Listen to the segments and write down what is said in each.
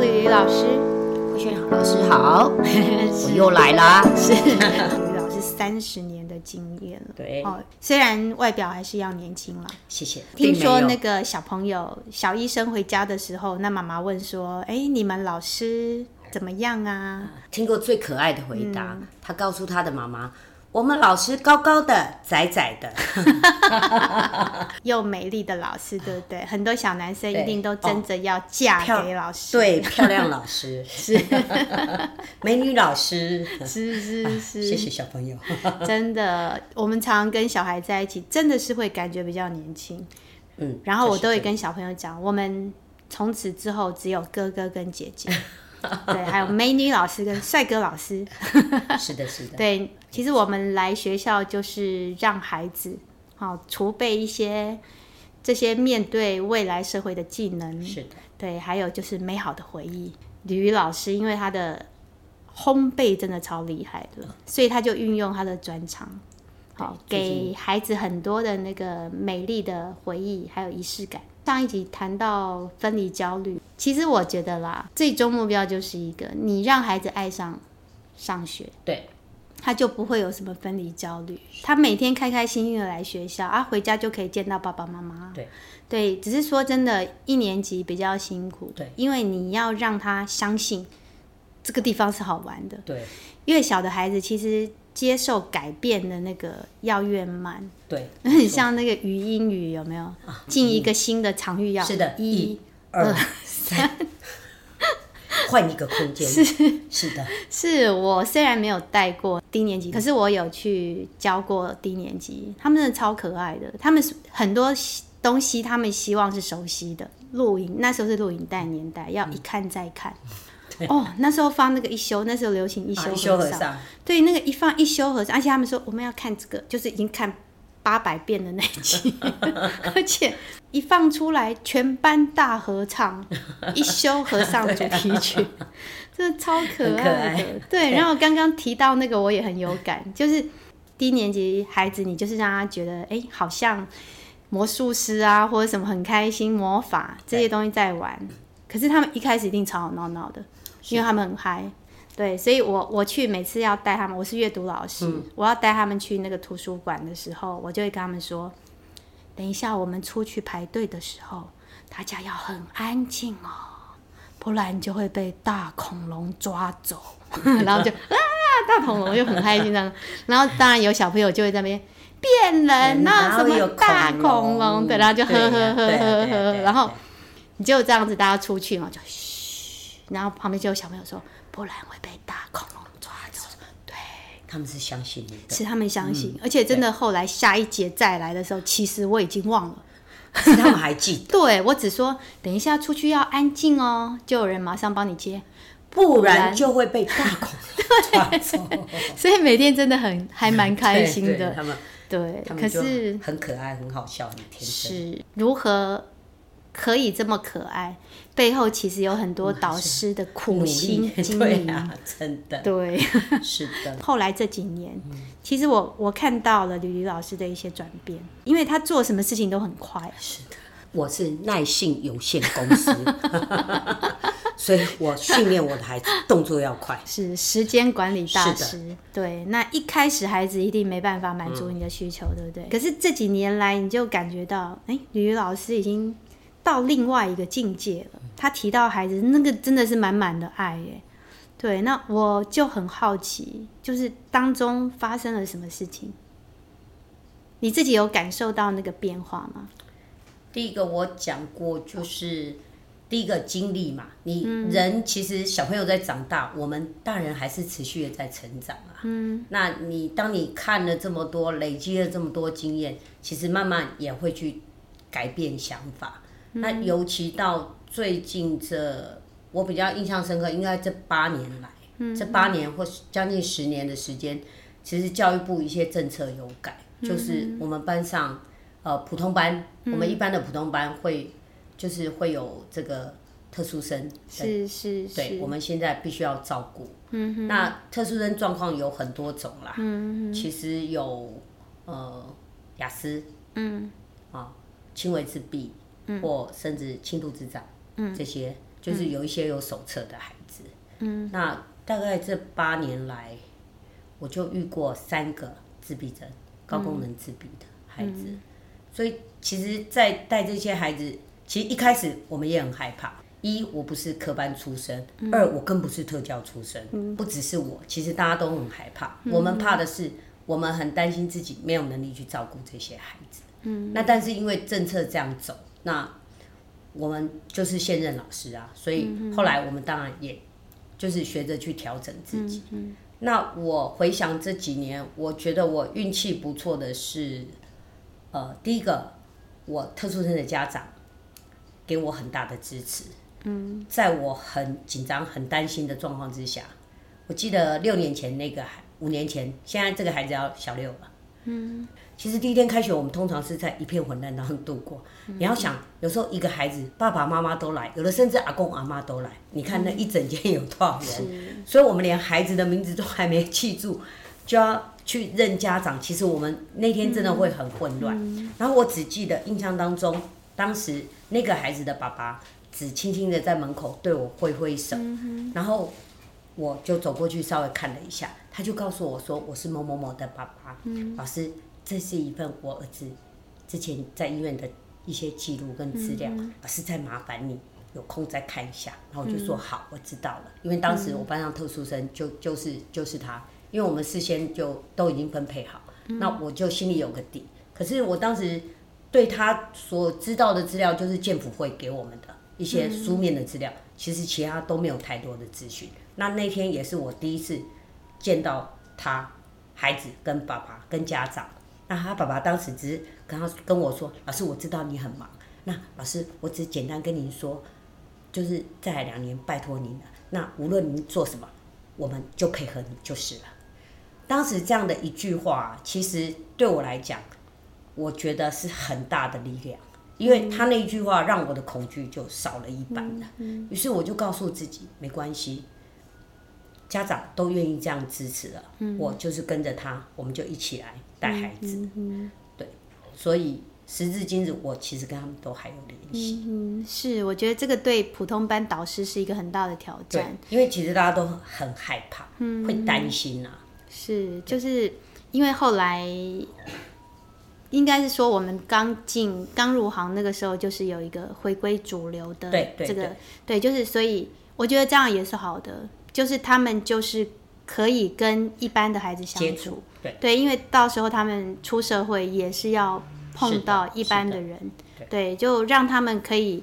吕吕老师，慧萱老师好，我又来啦。是 吕吕老师三十年的经验了，对哦，虽然外表还是要年轻了。谢谢。听说那个小朋友小医生回家的时候，那妈妈问说：“哎，你们老师怎么样啊？”听过最可爱的回答，嗯、他告诉他的妈妈。我们老师高高的、窄窄的，又美丽的老师，对不对？很多小男生一定都争着要嫁给老师。对，漂亮老师是 美女老师，是是是。谢谢小朋友。真的，我们常常跟小孩在一起，真的是会感觉比较年轻。嗯，然后我都会跟小朋友讲，我们从此之后只有哥哥跟姐姐。对，还有美女老师跟帅哥老师。是的，是的。对，其实我们来学校就是让孩子好储备一些这些面对未来社会的技能。是的。对，还有就是美好的回忆。吕吕老师因为他的烘焙真的超厉害的，所以他就运用他的专长，好给孩子很多的那个美丽的回忆，还有仪式感。上一集谈到分离焦虑，其实我觉得啦，最终目标就是一个，你让孩子爱上上学，对，他就不会有什么分离焦虑，他每天开开心心的来学校啊，回家就可以见到爸爸妈妈，对，对，只是说真的，一年级比较辛苦，对，因为你要让他相信这个地方是好玩的，对，越小的孩子其实。接受改变的那个要越慢，对，很像那个语音语有没有？进、啊、一个新的场域要是的，一、二、三，换一个空间，是。是的，是我虽然没有带过低年级，可是我有去教过低年级，他们真的超可爱的，他们很多东西他们希望是熟悉的，录影那时候是录影带年代，要一看再看。嗯 哦，那时候放那个一休，那时候流行一休和尚，啊、一休和尚。对，那个一放一休和尚，而且他们说我们要看这个，就是已经看八百遍的那一集，而且一放出来全班大合唱一休和尚主题曲，真的超可爱的。爱。对，然后刚刚提到那个我也很有感，就是低年级孩子，你就是让他觉得哎，好像魔术师啊或者什么很开心魔法这些东西在玩，可是他们一开始一定吵吵闹闹的。因为他们很嗨，对，所以我我去每次要带他们，我是阅读老师，嗯、我要带他们去那个图书馆的时候，我就会跟他们说，等一下我们出去排队的时候，大家要很安静哦，不然就会被大恐龙抓走。然后就啊，大恐龙就很开心这样，然后当然有小朋友就会在那边变人啊，什么大恐龙，对，然后就呵呵呵呵呵，然后你就这样子大家出去嘛，就。然后旁边就有小朋友说：“不然会被大恐龙抓走。”对，他们是相信你的，是他们相信，嗯、而且真的后来下一节再来的时候，其实我已经忘了，可是他们还记 得。对，我只说等一下出去要安静哦，就有人马上帮你接，不然就会被大恐龙 抓走。所以每天真的很还蛮开心的。对，他们对，可是很可爱，很好笑，很天真。是如何？可以这么可爱，背后其实有很多导师的苦心经营啊，真的。对，是的。后来这几年，其实我我看到了吕吕老师的一些转变，因为他做什么事情都很快。是的，我是耐性有限公司，所以我训练我的孩子动作要快，是时间管理大师。对，那一开始孩子一定没办法满足你的需求，嗯、对不对？可是这几年来，你就感觉到，哎，吕吕老师已经。到另外一个境界了。他提到孩子，那个真的是满满的爱耶。对，那我就很好奇，就是当中发生了什么事情？你自己有感受到那个变化吗？第一个我讲过，就是第一个经历嘛。你人其实小朋友在长大，我们大人还是持续的在成长啊。嗯。那你当你看了这么多，累积了这么多经验，其实慢慢也会去改变想法。那尤其到最近这，我比较印象深刻，应该这八年来，嗯、这八年或将近十年的时间，其实教育部一些政策有改，嗯、就是我们班上，呃，普通班，嗯、我们一般的普通班会，就是会有这个特殊生，是是是，对，我们现在必须要照顾。嗯哼，那特殊生状况有很多种啦，嗯哼，其实有呃雅思，嗯，啊轻微自闭。或甚至轻度智障，嗯，这些就是有一些有手册的孩子。嗯，那大概这八年来，我就遇过三个自闭症、高功能自闭的孩子。嗯、所以，其实，在带这些孩子，其实一开始我们也很害怕。一，我不是科班出身；嗯、二，我更不是特教出身。嗯、不只是我，其实大家都很害怕。嗯、我们怕的是，我们很担心自己没有能力去照顾这些孩子。嗯，那但是因为政策这样走，那我们就是现任老师啊，所以后来我们当然也就是学着去调整自己。嗯，那我回想这几年，我觉得我运气不错的是，呃，第一个，我特殊生的家长给我很大的支持。嗯，在我很紧张、很担心的状况之下，我记得六年前那个孩，五年前，现在这个孩子要小六了。嗯，其实第一天开学，我们通常是在一片混乱当中度过。嗯、你要想，有时候一个孩子爸爸妈妈都来，有的甚至阿公阿妈都来。你看那一整间有多少人？嗯、所以我们连孩子的名字都还没记住，就要去认家长。其实我们那天真的会很混乱。嗯、然后我只记得印象当中，当时那个孩子的爸爸。只轻轻的在门口对我挥挥手，嗯、然后我就走过去稍微看了一下，他就告诉我说：“我是某某某的爸爸，嗯、老师，这是一份我儿子之前在医院的一些记录跟资料，嗯、老师再麻烦你有空再看一下。”然后我就说：“嗯、好，我知道了。”因为当时我班上特殊生就就是就是他，因为我们事先就都已经分配好，嗯、那我就心里有个底。可是我当时对他所知道的资料就是健辅会给我们的。一些书面的资料，嗯、其实其他都没有太多的资讯。那那天也是我第一次见到他孩子跟爸爸跟家长。那他爸爸当时只是跟他跟我说：“老师，我知道你很忙。那老师，我只简单跟您说，就是再来两年，拜托您了。那无论您做什么，我们就配合你就是了。”当时这样的一句话，其实对我来讲，我觉得是很大的力量。因为他那一句话让我的恐惧就少了一半了，于是我就告诉自己没关系，家长都愿意这样支持了，我就是跟着他，我们就一起来带孩子，嗯对，所以时至今日，我其实跟他们都还有联系。嗯，是，我觉得这个对普通班导师是一个很大的挑战，因为其实大家都很害怕，会担心啊，是，就是因为后来。应该是说，我们刚进、刚入行那个时候，就是有一个回归主流的这个，对，对，对，对，就是所以我觉得这样也是好的，就是他们就是可以跟一般的孩子相处，对，对，因为到时候他们出社会也是要碰到一般的人，的的对，就让他们可以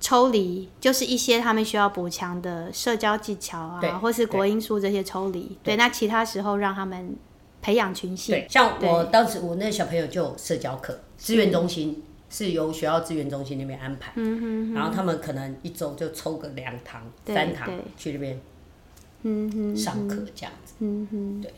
抽离，就是一些他们需要补强的社交技巧啊，或是国英数这些抽离，对，对，那其他时候让他们。培养群性，对，像我当时我那个小朋友就有社交课，资源中心是由学校资源中心那边安排，嗯哼，然后他们可能一周就抽个两堂、三堂去那边，上课这样子，嗯哼，对，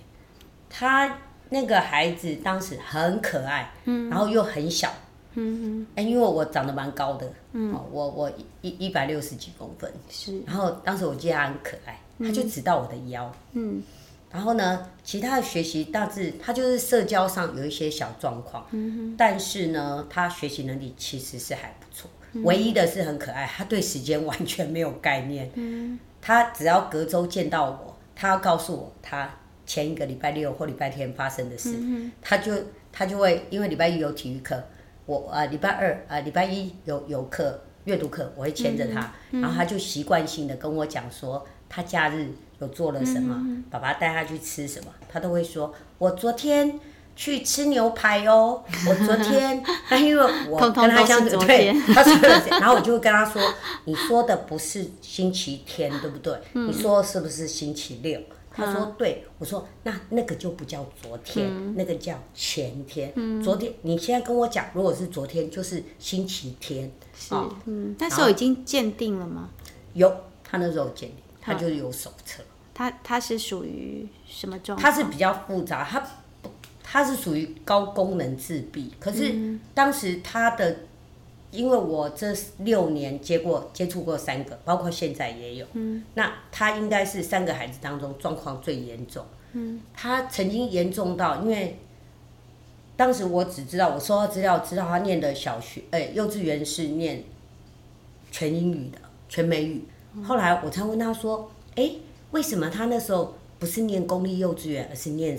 他那个孩子当时很可爱，嗯，然后又很小，嗯哼，哎，因为我长得蛮高的，嗯，我我一一百六十几公分，是，然后当时我记得他很可爱，他就只到我的腰，嗯。然后呢，其他的学习大致他就是社交上有一些小状况，嗯、哼。但是呢，他学习能力其实是还不错。嗯、唯一的是很可爱，他对时间完全没有概念。嗯、他只要隔周见到我，他要告诉我他前一个礼拜六或礼拜天发生的事，嗯、他就他就会因为礼拜一有体育课，我啊、呃、礼拜二啊、呃、礼拜一有有课阅读课，我会牵着他，嗯、然后他就习惯性的跟我讲说他假日。有做了什么？嗯、爸爸带他去吃什么？他都会说：“我昨天去吃牛排哦。”我昨天，他 因为我跟他相处，对，他说了，然后我就会跟他说：“ 你说的不是星期天，对不对？嗯、你说是不是星期六？”他说：“对。”我说：“那那个就不叫昨天，嗯、那个叫前天。嗯、昨天你现在跟我讲，如果是昨天，就是星期天。是，哦、嗯，那时候已经鉴定了吗？有，他那时候鉴定。他就是有手册，他他是属于什么状况？他是比较复杂，他他是属于高功能自闭。可是当时他的，因为我这六年接过接触过三个，包括现在也有。嗯，那他应该是三个孩子当中状况最严重。嗯，他曾经严重到，因为当时我只知道我收到资料，知道他念的小学，哎，幼稚园是念全英语的。全美语。后来我才问他说：“哎，为什么他那时候不是念公立幼稚园，而是念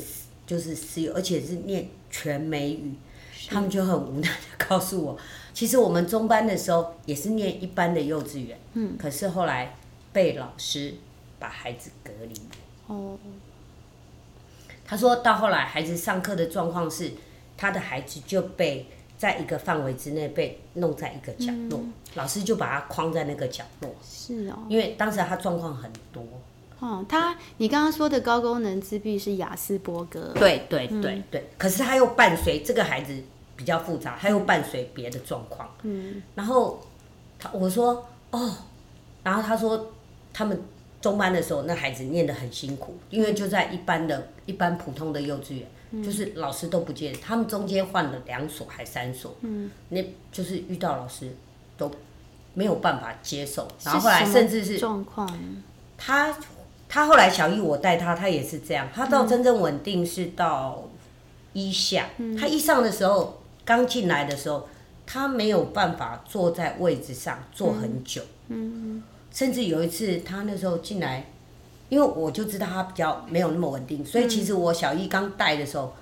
就是私幼，而且是念全美语？”他们就很无奈的 告诉我，其实我们中班的时候也是念一般的幼稚园，嗯，可是后来被老师把孩子隔离。哦。他说到后来，孩子上课的状况是，他的孩子就被在一个范围之内被弄在一个角落，嗯、老师就把他框在那个角落。是哦。因为当时他状况很多。哦，他你刚刚说的高功能自闭是亚斯伯格。对对对对，可是他又伴随这个孩子。比较复杂，他又伴随别的状况。嗯，然后他我说哦，然后他说他们中班的时候，那孩子念得很辛苦，因为就在一般的、一般普通的幼稚园，嗯、就是老师都不见，他们中间换了两所还三所，嗯，那就是遇到老师都没有办法接受，然后后来甚至是状况，他他后来小一我带他，他也是这样，他到真正稳定是到一下，嗯、他一上的时候。刚进来的时候，他没有办法坐在位置上坐很久，嗯，甚至有一次他那时候进来，因为我就知道他比较没有那么稳定，所以其实我小一刚带的时候，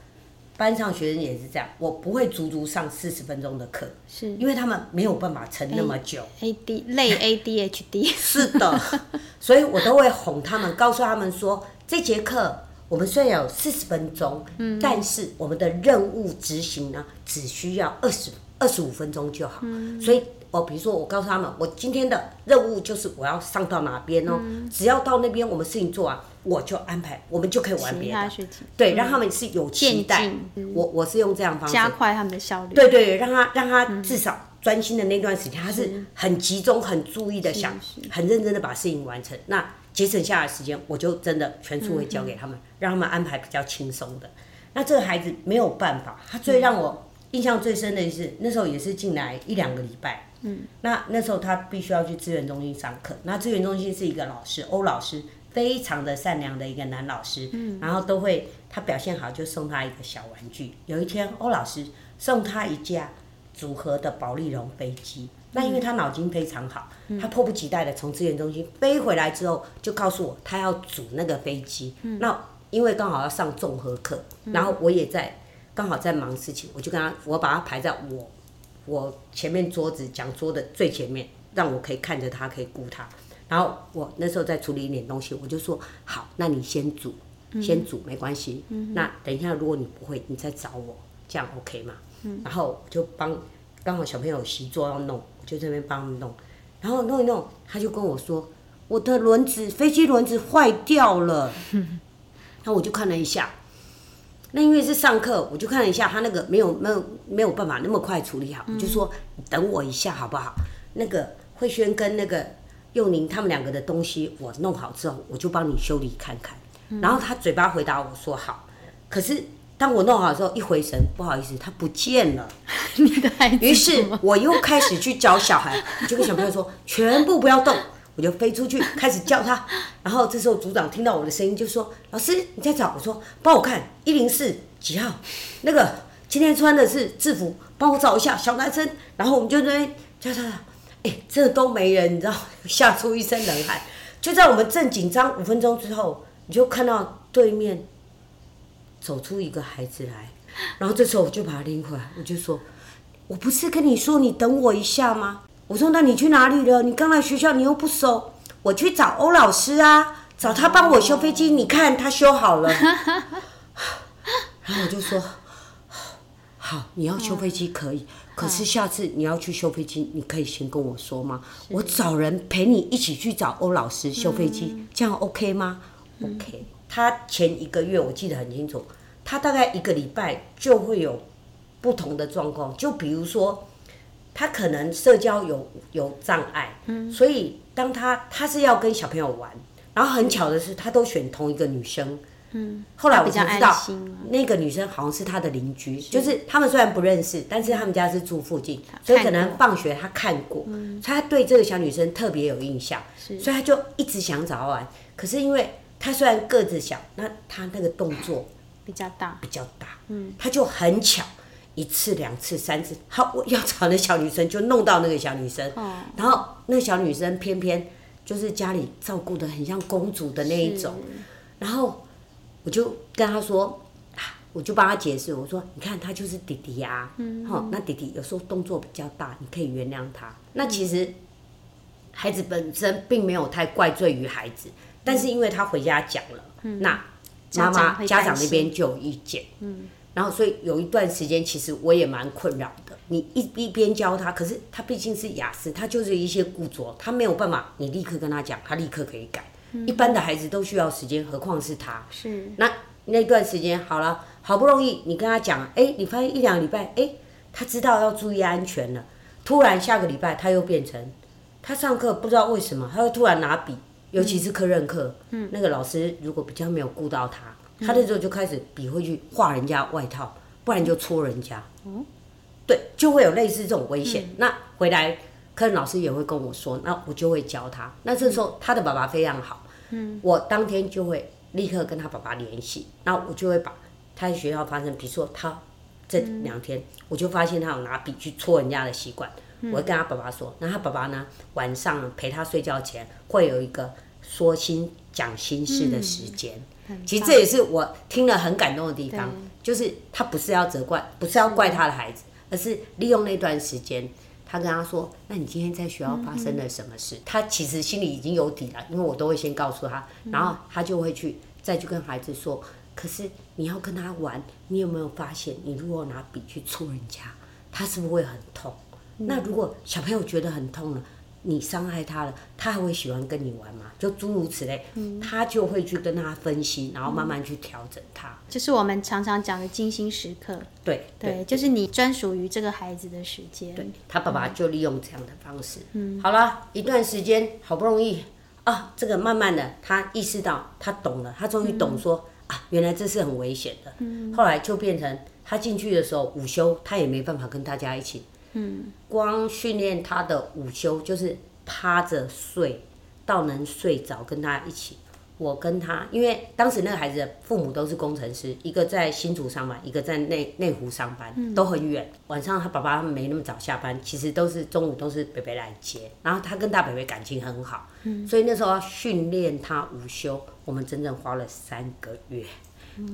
班上学生也是这样，我不会足足上四十分钟的课，是。因为他们没有办法撑那么久，A D 类 A D H D，是的，所以我都会哄他们，告诉他们说这节课。我们虽然有四十分钟，嗯，但是我们的任务执行呢，只需要二十二十五分钟就好。嗯，所以，我比如说，我告诉他们，我今天的任务就是我要上到哪边哦，嗯，只要到那边，我们事情做完，我就安排，我们就可以玩别的。对，让他们是有期待。嗯，我我是用这样方式加快他们的效率。对对，让他让他至少专心的那段时间，他是很集中、很注意的想，很认真的把事情完成。那。节省下来时间，我就真的全数会交给他们，嗯、让他们安排比较轻松的。那这个孩子没有办法，他最让我印象最深的是，那时候也是进来一两个礼拜，嗯，那那时候他必须要去资源中心上课。那资源中心是一个老师，欧老师，非常的善良的一个男老师，嗯，然后都会他表现好就送他一个小玩具。有一天，欧老师送他一架组合的保利龙飞机。那因为他脑筋非常好，嗯、他迫不及待的从资源中心飞回来之后，就告诉我他要组那个飞机。嗯、那因为刚好要上综合课，嗯、然后我也在刚好在忙事情，我就跟他，我把他排在我我前面桌子讲桌的最前面，让我可以看着他，可以顾他。然后我那时候在处理一点东西，我就说好，那你先煮，先煮没关系。嗯、那等一下如果你不会，你再找我，这样 OK 吗？嗯、然后就帮刚好小朋友习作要弄。我就这边帮他们弄，然后弄一弄，他就跟我说：“我的轮子，飞机轮子坏掉了。”然后我就看了一下，那因为是上课，我就看了一下，他那个没有没有没有办法那么快处理好，我就说：“你等我一下好不好？”那个慧萱跟那个幼宁他们两个的东西我弄好之后，我就帮你修理看看。然后他嘴巴回答我说：“好。”可是。当我弄好的时候，一回神，不好意思，他不见了。你的孩子。于是我又开始去找小孩，就跟小朋友说：“全部不要动。”我就飞出去开始叫他。然后这时候组长听到我的声音，就说：“老师，你在找？”我说：“帮我看一零四几号，那个今天穿的是制服，帮我找一下小男生。”然后我们就在那边叫他，哎，这都没人，你知道，吓出一身冷汗。就在我们正紧张五分钟之后，你就看到对面。走出一个孩子来，然后这时候我就把他拎回来，我就说：“我不是跟你说你等我一下吗？”我说：“那你去哪里了？你刚来学校，你又不熟。”我去找欧老师啊，找他帮我修飞机。你看他修好了。然后我就说：“好，你要修飞机可以，可是下次你要去修飞机，你可以先跟我说吗？我找人陪你一起去找欧老师修飞机，这样 OK 吗？OK。”他前一个月我记得很清楚。他大概一个礼拜就会有不同的状况，就比如说，他可能社交有有障碍，嗯，所以当他他是要跟小朋友玩，然后很巧的是，他都选同一个女生，嗯，后来我才知道那个女生好像是他的邻居，就是他们虽然不认识，但是他们家是住附近，所以可能放学他看过，所以他对这个小女生特别有印象，所以他就一直想找她玩。可是因为他虽然个子小，那他那个动作。比较大，比较大，嗯，他就很巧，一次、两次、三次，好，我要找那小女生就弄到那个小女生，嗯、然后那个小女生偏偏就是家里照顾的很像公主的那一种，然后我就跟他说，我就帮他解释，我说你看他就是弟弟呀、啊，嗯，好，那弟弟有时候动作比较大，你可以原谅他。那其实孩子本身并没有太怪罪于孩子，但是因为他回家讲了，嗯、那妈妈家长那边就有意见，嗯。然后，所以有一段时间，其实我也蛮困扰的。你一一边教他，可是他毕竟是雅思，他就是一些固着，他没有办法，你立刻跟他讲，他立刻可以改。嗯、一般的孩子都需要时间，何况是他。是。那那段时间好了，好不容易你跟他讲，哎，你发现一两个礼拜，哎，他知道要注意安全了。突然下个礼拜他又变成，他上课不知道为什么，他会突然拿笔，尤其是科任课，嗯，那个老师如果比较没有顾到他。他那时候就开始笔会去画人家外套，不然就戳人家。嗯，对，就会有类似这种危险。嗯、那回来，科任老师也会跟我说，那我就会教他。那这时候他的爸爸非常好，嗯，我当天就会立刻跟他爸爸联系。那我就会把他在学校发生，比如说他这两天，我就发现他有拿笔去戳人家的习惯，我会跟他爸爸说。那他爸爸呢，晚上陪他睡觉前会有一个说心讲心事的时间。嗯其实这也是我听了很感动的地方，就是他不是要责怪，不是要怪他的孩子，而是利用那段时间，他跟他说：“那你今天在学校发生了什么事？”嗯、他其实心里已经有底了，因为我都会先告诉他，然后他就会去再去跟孩子说：“可是你要跟他玩，你有没有发现，你如果拿笔去戳人家，他是不是会很痛？嗯、那如果小朋友觉得很痛了？”你伤害他了，他还会喜欢跟你玩吗？就诸如此类，嗯、他就会去跟他分析，然后慢慢去调整他。就是我们常常讲的精心时刻。对对，对，就是你专属于这个孩子的时间。对，他爸爸就利用这样的方式。嗯，好了一段时间，好不容易啊，这个慢慢的他意识到，他懂了，他终于懂说、嗯、啊，原来这是很危险的。嗯，后来就变成他进去的时候，午休他也没办法跟大家一起。嗯，光训练他的午休就是趴着睡，到能睡着跟他一起。我跟他，因为当时那个孩子的父母都是工程师，一个在新竹上班，一个在内内湖上班，都很远。晚上他爸爸没那么早下班，其实都是中午都是北北来接。然后他跟大北北感情很好，所以那时候训练他午休，我们整整花了三个月。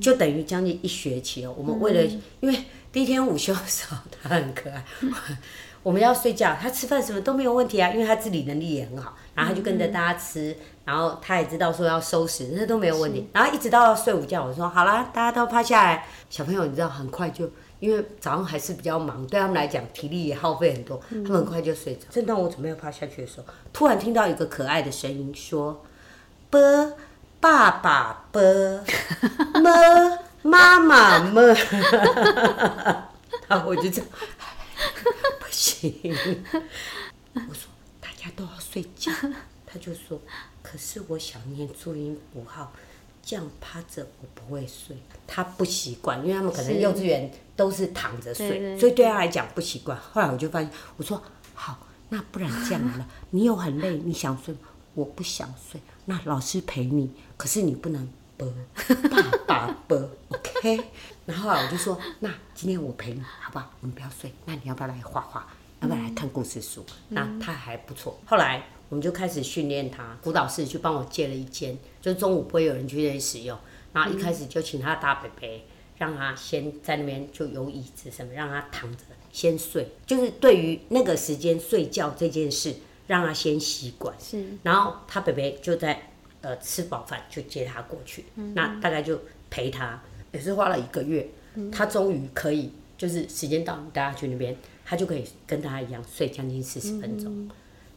就等于将近一学期哦。我们为了，嗯、因为第一天午休的时候，他很可爱。我们要睡觉，他吃饭什么都没有问题啊，因为他自理能力也很好。然后他就跟着大家吃，嗯、然后他也知道说要收拾，那都没有问题。然后一直到睡午觉，我说好啦，大家都趴下来。小朋友你知道，很快就因为早上还是比较忙，对他们来讲体力也耗费很多，嗯、他们很快就睡着。正当我准备要趴下去的时候，突然听到一个可爱的声音说：“啵。”爸爸啵，么妈妈么，然后我就这样，不行。我说大家都要睡觉，他就说，可是我想念注音符号，这样趴着我不会睡。他不习惯，因为他们可能幼稚园都是躺着睡，所以对他来讲不习惯。后来我就发现，我说好，那不然这样了，你又很累，你想睡吗？我不想睡，那老师陪你，可是你不能 啵，爸爸啵，OK。然后啊我就说，那今天我陪你，好不好？我们不要睡，那你要不要来画画？要不要来看故事书？嗯、那他还不错。后来我们就开始训练他，辅导室去帮我借了一间，就中午不会有人去那里使用。然后一开始就请他大伯伯，让他先在那边就有椅子什么，让他躺着先睡。就是对于那个时间睡觉这件事。让他先习惯，是，然后他北北就在，呃，吃饱饭就接他过去，嗯、那大概就陪他，也是花了一个月，嗯、他终于可以，就是时间到，你带他去那边，他就可以跟大家一样睡将近四十分钟，嗯、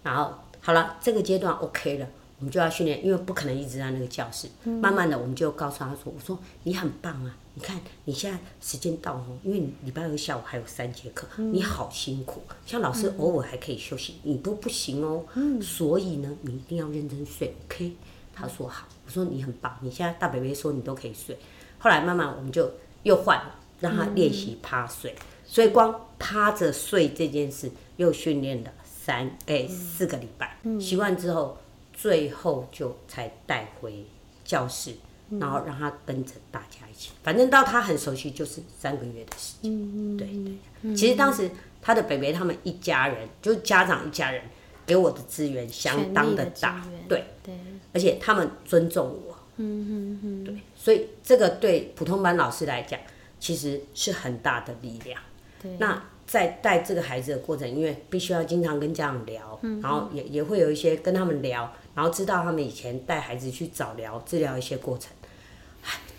然后好了，这个阶段 OK 了。我们就要训练，因为不可能一直在那个教室。嗯、慢慢的，我们就告诉他说：“我说你很棒啊，你看你现在时间到哦，因为你礼拜二下午还有三节课，嗯、你好辛苦。像老师偶尔还可以休息，嗯、你都不行哦。嗯、所以呢，你一定要认真睡，OK？” 他说好。我说你很棒，你现在大北北说你都可以睡。后来慢慢我们就又换了，让他练习趴睡。嗯、所以光趴着睡这件事又训练了三哎、欸、四个礼拜，习惯之后。最后就才带回教室，嗯、然后让他跟着大家一起，反正到他很熟悉就是三个月的时间。嗯、对对，嗯、其实当时他的北北他们一家人，就是家长一家人给我的资源相当的大，的对。对，而且他们尊重我。嗯嗯嗯，对，所以这个对普通班老师来讲，其实是很大的力量。对，那在带这个孩子的过程，因为必须要经常跟家长聊，嗯、然后也也会有一些跟他们聊，然后知道他们以前带孩子去早疗治疗一些过程，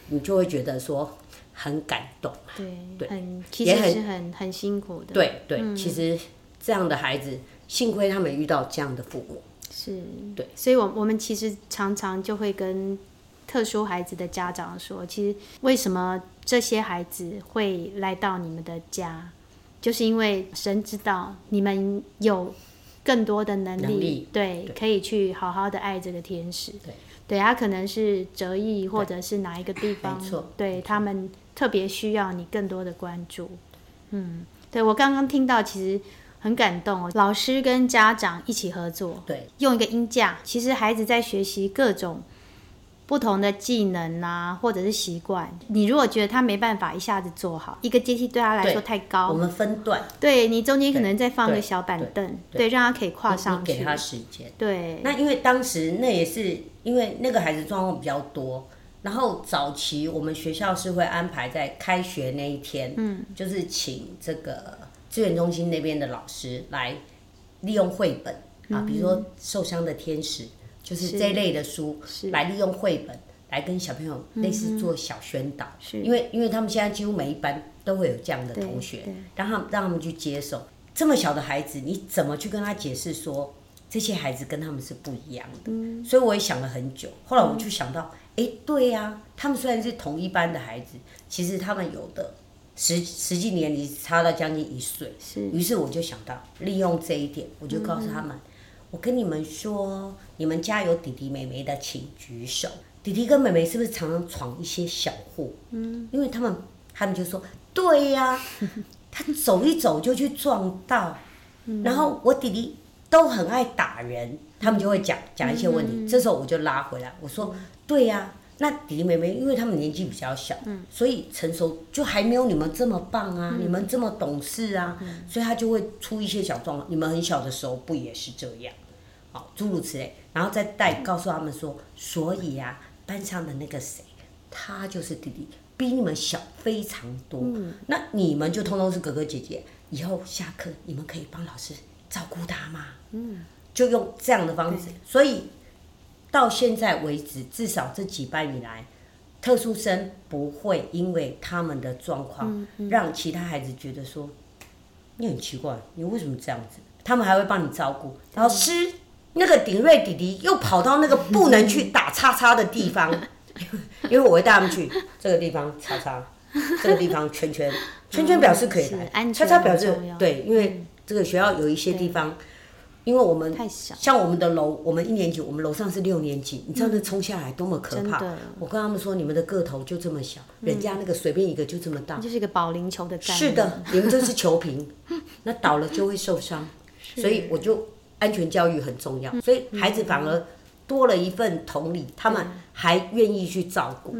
你就会觉得说很感动。对对，很其实是很很辛苦的。对对，嗯、其实这样的孩子，幸亏他们遇到这样的父母。是，对，所以我我们其实常常就会跟。特殊孩子的家长说：“其实为什么这些孩子会来到你们的家，就是因为神知道你们有更多的能力，能力对，对可以去好好的爱这个天使。对，对他可能是折翼，或者是哪一个地方，对，对他们特别需要你更多的关注。嗯，对我刚刚听到，其实很感动哦。老师跟家长一起合作，对，用一个音架，其实孩子在学习各种。”不同的技能啊，或者是习惯，你如果觉得他没办法一下子做好，一个阶梯对他来说太高，我们分段，对你中间可能再放个小板凳，对，让他可以跨上去，给他时间。对，那因为当时那也是因为那个孩子状况比较多，然后早期我们学校是会安排在开学那一天，嗯，就是请这个资源中心那边的老师来利用绘本啊，比如说受伤的天使。就是这一类的书，来利用绘本来跟小朋友类似做小宣导，因为因为他们现在几乎每一班都会有这样的同学，让他们让他们去接受。这么小的孩子，你怎么去跟他解释说这些孩子跟他们是不一样的？所以我也想了很久，后来我就想到，哎，对呀，他们虽然是同一班的孩子，其实他们有的实实际年龄差到将近一岁，是。于是我就想到利用这一点，我就告诉他们。我跟你们说，你们家有弟弟妹妹的，请举手。弟弟跟妹妹是不是常常闯一些小祸？嗯，因为他们，他们就说，对呀、啊，他走一走就去撞到。嗯、然后我弟弟都很爱打人，他们就会讲讲一些问题。嗯、这时候我就拉回来，我说，对呀、啊。那弟弟妹妹，因为他们年纪比较小，嗯、所以成熟就还没有你们这么棒啊，嗯、你们这么懂事啊，嗯、所以他就会出一些小状况。你们很小的时候不也是这样？好，诸如此类，然后再带告诉他们说，所以啊，班上的那个谁，他就是弟弟，比你们小非常多。嗯、那你们就通通是哥哥姐姐，以后下课你们可以帮老师照顾他吗？嗯，就用这样的方式，所以。到现在为止，至少这几班以来，特殊生不会因为他们的状况，让其他孩子觉得说，你很奇怪，你为什么这样子？他们还会帮你照顾。老师，那个鼎瑞弟弟又跑到那个不能去打叉叉的地方，因为我会带他们去这个地方叉叉，这个地方圈圈，圈圈表示可以来，叉叉表示对，因为这个学校有一些地方。因为我们像我们的楼，我们一年级，我们楼上是六年级，你知道那冲下来多么可怕？我跟他们说，你们的个头就这么小，人家那个随便一个就这么大，就是一个保龄球的概念。是的，你们这是球瓶，那倒了就会受伤，所以我就安全教育很重要，所以孩子反而多了一份同理，他们还愿意去照顾。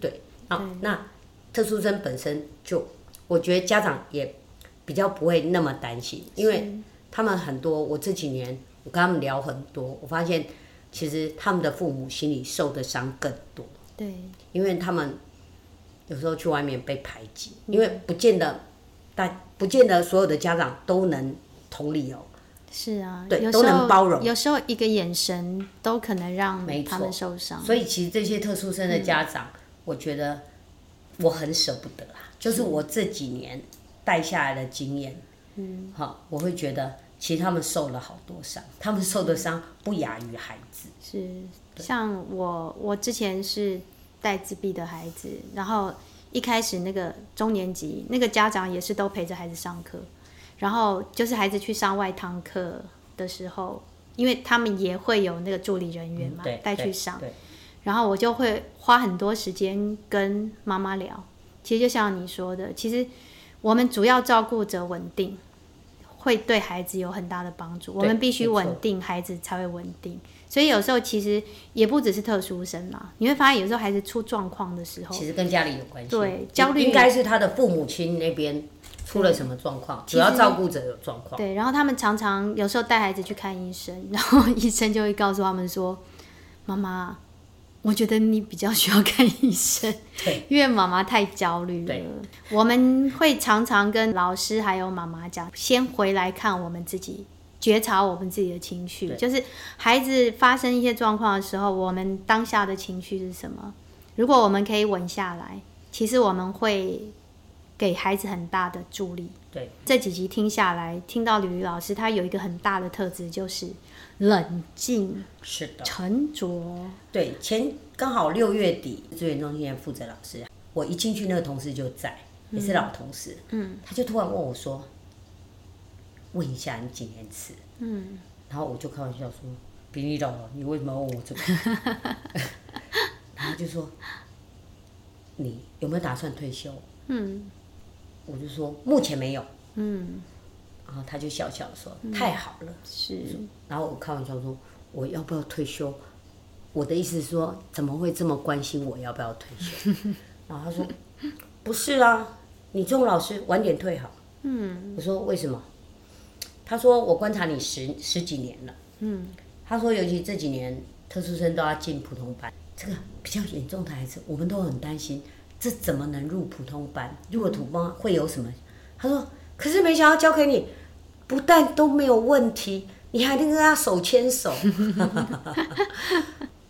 对，好，那特殊生本身就，我觉得家长也比较不会那么担心，因为。他们很多，我这几年我跟他们聊很多，我发现其实他们的父母心里受的伤更多。对，因为他们有时候去外面被排挤，嗯、因为不见得大，不见得所有的家长都能同理哦。是啊，对，都能包容。有时候一个眼神都可能让他们受伤。所以其实这些特殊生的家长，嗯、我觉得我很舍不得啊，就是我这几年带下来的经验。嗯，好，我会觉得其实他们受了好多伤，他们受的伤不亚于孩子。是，像我，我之前是带自闭的孩子，然后一开始那个中年级那个家长也是都陪着孩子上课，然后就是孩子去上外堂课的时候，因为他们也会有那个助理人员嘛，带、嗯、去上，然后我就会花很多时间跟妈妈聊。其实就像你说的，其实我们主要照顾者稳定。会对孩子有很大的帮助。我们必须稳定，孩子才会稳定。所以有时候其实也不只是特殊生啦，你会发现有时候孩子出状况的时候，其实跟家里有关系。对，焦虑应该是他的父母亲那边出了什么状况，主要照顾者有状况。对，然后他们常常有时候带孩子去看医生，然后 医生就会告诉他们说：“妈妈，我觉得你比较需要看医生，对，因为妈妈太焦虑了。”，我们会常常跟老师还有妈妈讲，先回来看我们自己。觉察我们自己的情绪，就是孩子发生一些状况的时候，我们当下的情绪是什么？如果我们可以稳下来，其实我们会给孩子很大的助力。对，这几集听下来，听到吕吕老师，他有一个很大的特质，就是冷静，是的，沉着。对，前刚好六月底，资源中心的负责老师，我一进去，那个同事就在，也是老同事，嗯，他就突然问我说。问一下你几年次？嗯，然后我就开玩笑说：“比你老了，你为什么要问我这个？” 然后就说：“你有没有打算退休？”嗯，我就说目前没有。嗯，然后他就笑笑说：“嗯、太好了。”是。然后我开玩笑说：“我要不要退休？”我的意思是说，怎么会这么关心我要不要退休？然后他说：“不是啊，你这种老师晚点退好。”嗯，我说：“为什么？”他说：“我观察你十十几年了，嗯，他说尤其这几年特殊生都要进普通班，这个比较严重的孩子，我们都很担心，这怎么能入普通班？入了普通班会有什么？”他说：“可是没想到交给你，不但都没有问题，你还能跟他手牵手。”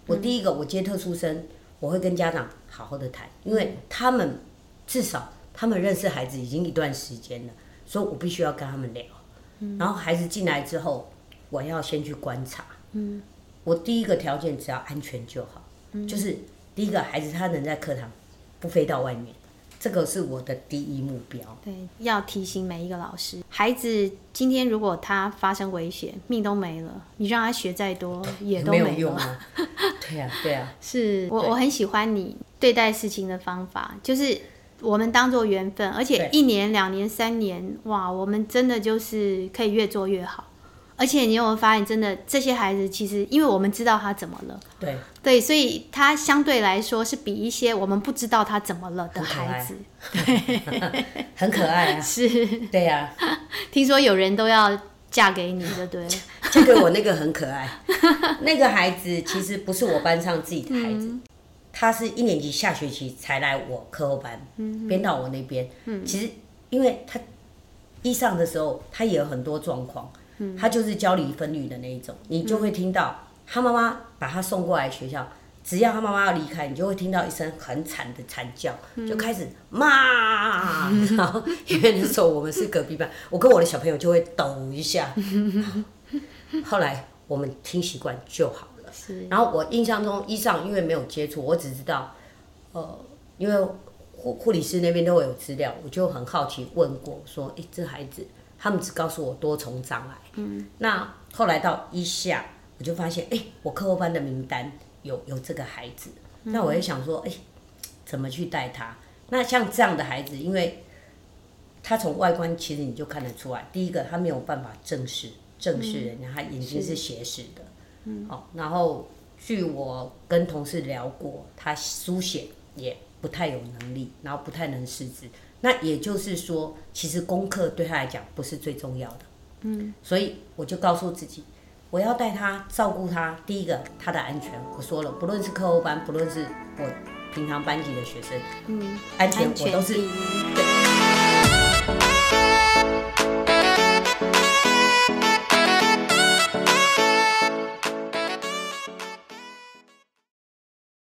我第一个我接特殊生，我会跟家长好好的谈，因为他们至少他们认识孩子已经一段时间了，所以我必须要跟他们聊。然后孩子进来之后，我要先去观察。嗯，我第一个条件只要安全就好。嗯，就是第一个孩子他能在课堂不飞到外面，这个是我的第一目标。对，要提醒每一个老师，孩子今天如果他发生危险，命都没了，你让他学再多也都没，用 啊。对呀，对呀。是我我很喜欢你对待事情的方法，就是。我们当做缘分，而且一年、两年、三年，哇，我们真的就是可以越做越好。而且你有没有发现，真的这些孩子其实，因为我们知道他怎么了，对。对，所以他相对来说是比一些我们不知道他怎么了的孩子，对，很可爱啊，是，对呀、啊。听说有人都要嫁给你，对不对？嫁给我那个很可爱，那个孩子其实不是我班上自己的孩子。嗯。他是一年级下学期才来我课后班，编到我那边。其实，因为他一上的时候，他也有很多状况，他就是教离分离的那一种。你就会听到他妈妈把他送过来学校，只要他妈妈要离开，你就会听到一声很惨的惨叫，就开始骂。然后因为那时候我们是隔壁班，我跟我的小朋友就会抖一下。后来我们听习惯就好了。然后我印象中，一上因为没有接触，我只知道，呃，因为护护理师那边都会有资料，我就很好奇问过，说，哎，这孩子，他们只告诉我多重障碍。嗯。那后来到一下，我就发现，哎，我课后班的名单有有这个孩子，那我也想说，哎，怎么去带他？那像这样的孩子，因为他从外观其实你就看得出来，第一个他没有办法正视正视人家，他眼睛是斜视的。嗯哦，然后据我跟同事聊过，他书写也不太有能力，然后不太能识字。那也就是说，其实功课对他来讲不是最重要的。嗯，所以我就告诉自己，我要带他照顾他。第一个，他的安全，我说了，不论是课后班，不论是我平常班级的学生，嗯，安全我都是。